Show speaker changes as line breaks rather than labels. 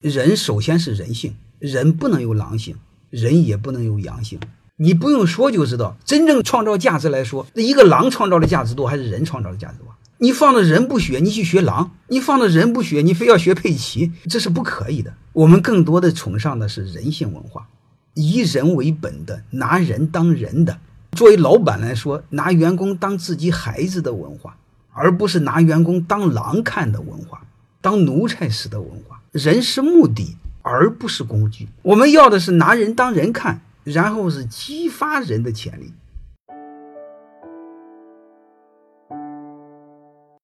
人首先是人性，人不能有狼性，人也不能有阳性。你不用说就知道，真正创造价值来说，一个狼创造的价值多还是人创造的价值多？你放着人不学，你去学狼；你放着人不学，你非要学佩奇，这是不可以的。我们更多的崇尚的是人性文化，以人为本的，拿人当人的。作为老板来说，拿员工当自己孩子的文化，而不是拿员工当狼看的文化，当奴才时的文化。人是目的，而不是工具。我们要的是拿人当人看，然后是激发人的潜力。